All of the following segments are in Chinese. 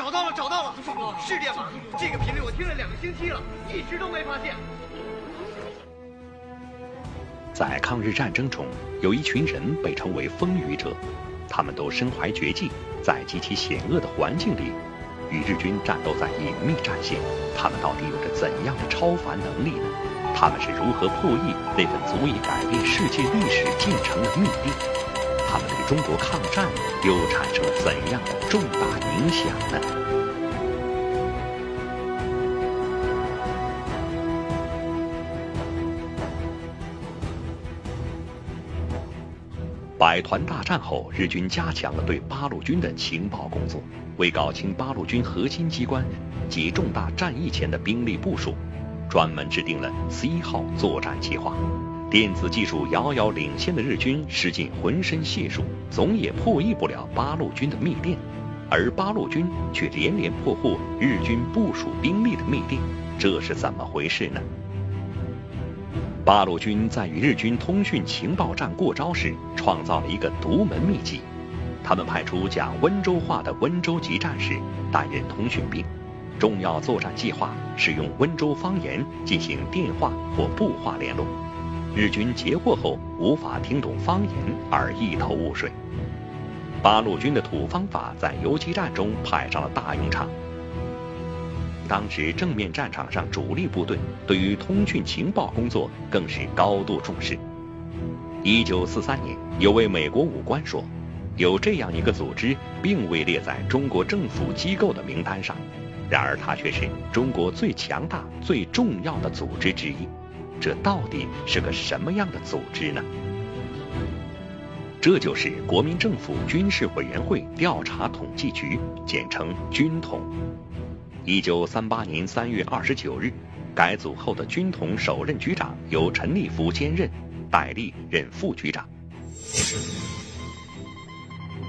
找到了，找到了，是电码。这个频率我听了两个星期了，一直都没发现。在抗日战争中，有一群人被称为风雨者，他们都身怀绝技，在极其险恶的环境里与日军战斗在隐秘战线。他们到底有着怎样的超凡能力呢？他们是如何破译那份足以改变世界历史进程的密电？他们对中国抗战又产生了怎样的重大影响呢？百团大战后，日军加强了对八路军的情报工作。为搞清八路军核心机关及重大战役前的兵力部署，专门制定了 C 号作战计划。电子技术遥遥领先的日军使尽浑身解数，总也破译不了八路军的密电，而八路军却连连破获日军部署兵力的密电，这是怎么回事呢？八路军在与日军通讯情报站过招时，创造了一个独门秘籍。他们派出讲温州话的温州籍战士担任通讯兵，重要作战计划使用温州方言进行电话或步话联络。日军截获后无法听懂方言而一头雾水。八路军的土方法在游击战中派上了大用场。当时正面战场上，主力部队对于通讯情报工作更是高度重视。一九四三年，有位美国武官说，有这样一个组织，并未列在中国政府机构的名单上，然而它却是中国最强大、最重要的组织之一。这到底是个什么样的组织呢？这就是国民政府军事委员会调查统计局，简称军统。一九三八年三月二十九日，改组后的军统首任局长由陈立夫兼任，戴笠任副局长。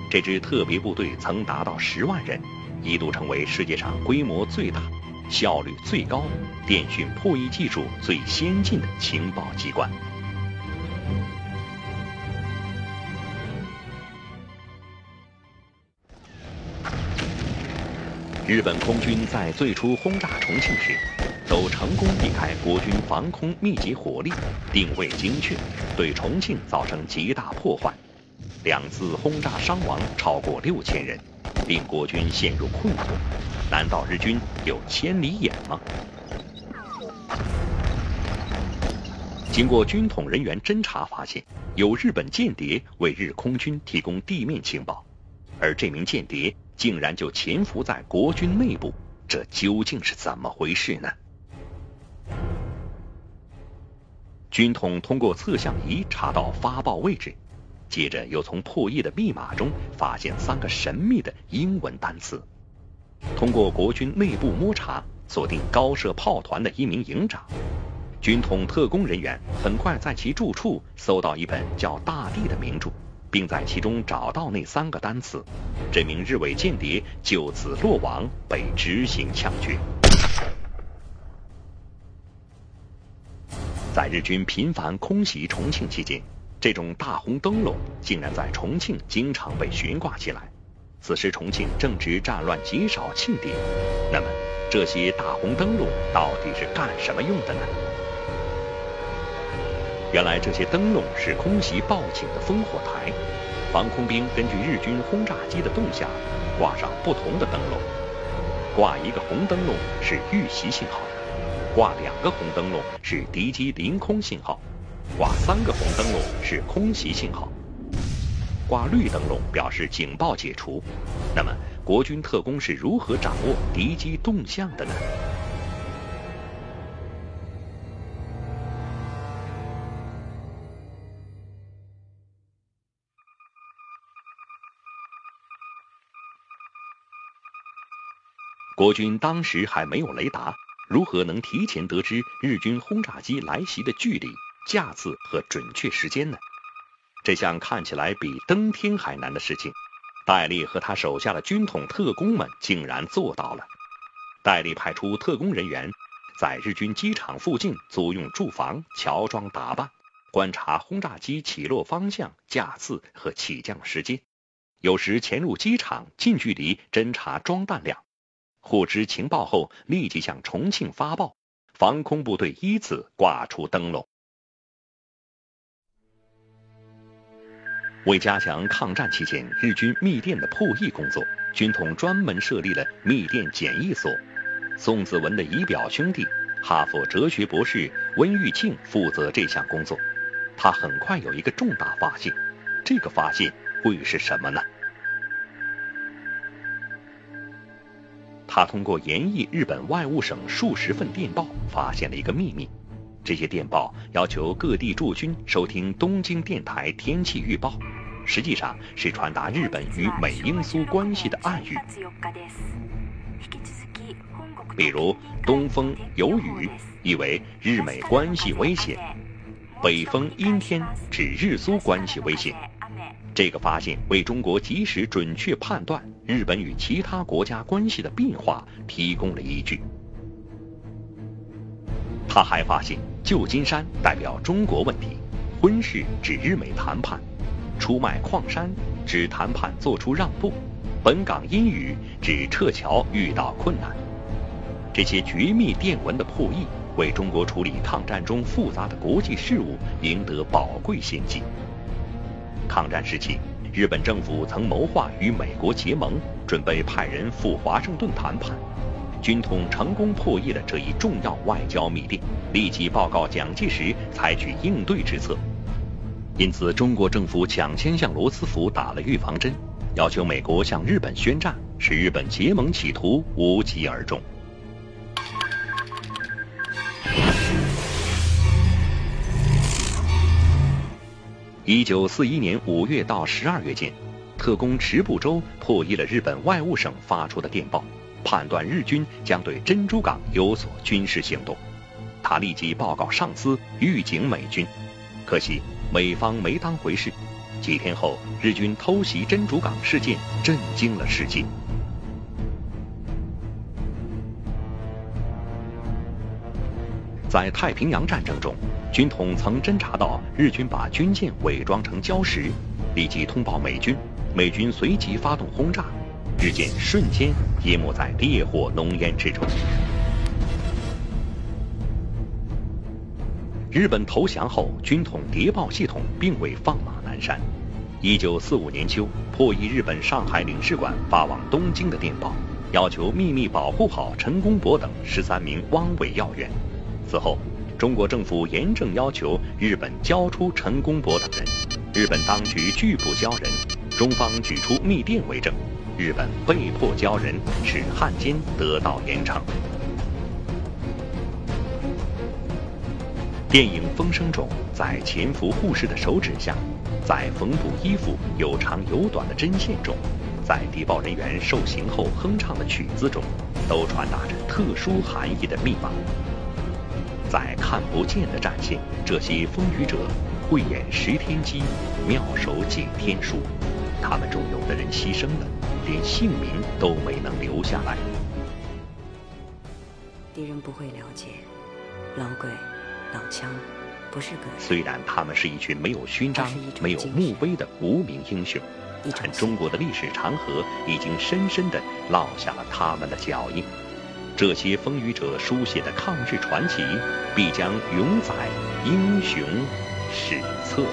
这支特别部队曾达到十万人，一度成为世界上规模最大、效率最高、电讯破译技术最先进的情报机关。日本空军在最初轰炸重庆时，都成功避开国军防空密集火力，定位精确，对重庆造成极大破坏。两次轰炸伤亡超过六千人，令国军陷入困惑。难道日军有千里眼吗？经过军统人员侦查发现，有日本间谍为日空军提供地面情报，而这名间谍。竟然就潜伏在国军内部，这究竟是怎么回事呢？军统通过测向仪查到发报位置，接着又从破译的密码中发现三个神秘的英文单词。通过国军内部摸查，锁定高射炮团的一名营长。军统特工人员很快在其住处搜到一本叫《大地》的名著。并在其中找到那三个单词，这名日伪间谍就此落网，被执行枪决。在日军频繁空袭重庆期间，这种大红灯笼竟然在重庆经常被悬挂起来。此时重庆正值战乱极少庆典，那么这些大红灯笼到底是干什么用的呢？原来这些灯笼是空袭报警的烽火台，防空兵根据日军轰炸机的动向，挂上不同的灯笼。挂一个红灯笼是遇袭信号，挂两个红灯笼是敌机临空信号，挂三个红灯笼是空袭信号，挂绿灯笼表示警报解除。那么国军特工是如何掌握敌机动向的呢？国军当时还没有雷达，如何能提前得知日军轰炸机来袭的距离、架次和准确时间呢？这项看起来比登天还难的事情，戴笠和他手下的军统特工们竟然做到了。戴笠派出特工人员，在日军机场附近租用住房，乔装打扮，观察轰炸机起落方向、架次和起降时间，有时潜入机场，近距离侦察装弹量。获知情报后，立即向重庆发报，防空部队依次挂出灯笼。为加强抗战期间日军密电的破译工作，军统专门设立了密电检疫所。宋子文的仪表兄弟，哈佛哲学博士温玉庆负责这项工作。他很快有一个重大发现，这个发现会是什么呢？他通过研译日本外务省数十份电报，发现了一个秘密。这些电报要求各地驻军收听东京电台天气预报，实际上是传达日本与美英苏关系的暗语。比如“东风有雨”意为日美关系危险，“北风阴天”指日苏关系危险。这个发现为中国及时准确判断日本与其他国家关系的变化提供了依据。他还发现，旧金山代表中国问题，婚事指日美谈判，出卖矿山指谈判做出让步，本港阴雨指撤侨遇到困难。这些绝密电文的破译，为中国处理抗战中复杂的国际事务赢得宝贵先机。抗战时期，日本政府曾谋划与美国结盟，准备派人赴华盛顿谈判。军统成功破译了这一重要外交密电，立即报告蒋介石采取应对之策。因此，中国政府抢先向罗斯福打了预防针，要求美国向日本宣战，使日本结盟企图无疾而终。一九四一年五月到十二月间，特工池部洲破译了日本外务省发出的电报。判断日军将对珍珠港有所军事行动，他立即报告上司，预警美军。可惜美方没当回事。几天后，日军偷袭珍珠港事件震惊了世界。在太平洋战争中，军统曾侦察到日军把军舰伪装成礁石，立即通报美军，美军随即发动轰炸。日舰瞬间淹没在烈火浓烟之中。日本投降后，军统谍报系统并未放马南山。一九四五年秋，破译日本上海领事馆发往东京的电报，要求秘密保护好陈公博等十三名汪伪要员。此后，中国政府严正要求日本交出陈公博等人，日本当局拒不交人，中方举出密电为证。日本被迫交人，使汉奸得到严惩。电影《风声》中，在潜伏护士的手指下，在缝补衣服有长有短的针线中，在谍报人员受刑后哼唱的曲子中，都传达着特殊含义的密码。在看不见的战线，这些风雨者慧眼识天机，妙手解天书。他们中有的人牺牲了。连姓名都没能留下来。敌人不会了解，老鬼、老枪不是个。虽然他们是一群没有勋章、没有墓碑的无名英雄，但中国的历史长河已经深深地烙下了他们的脚印。这些风雨者书写的抗日传奇，必将永载英雄史册。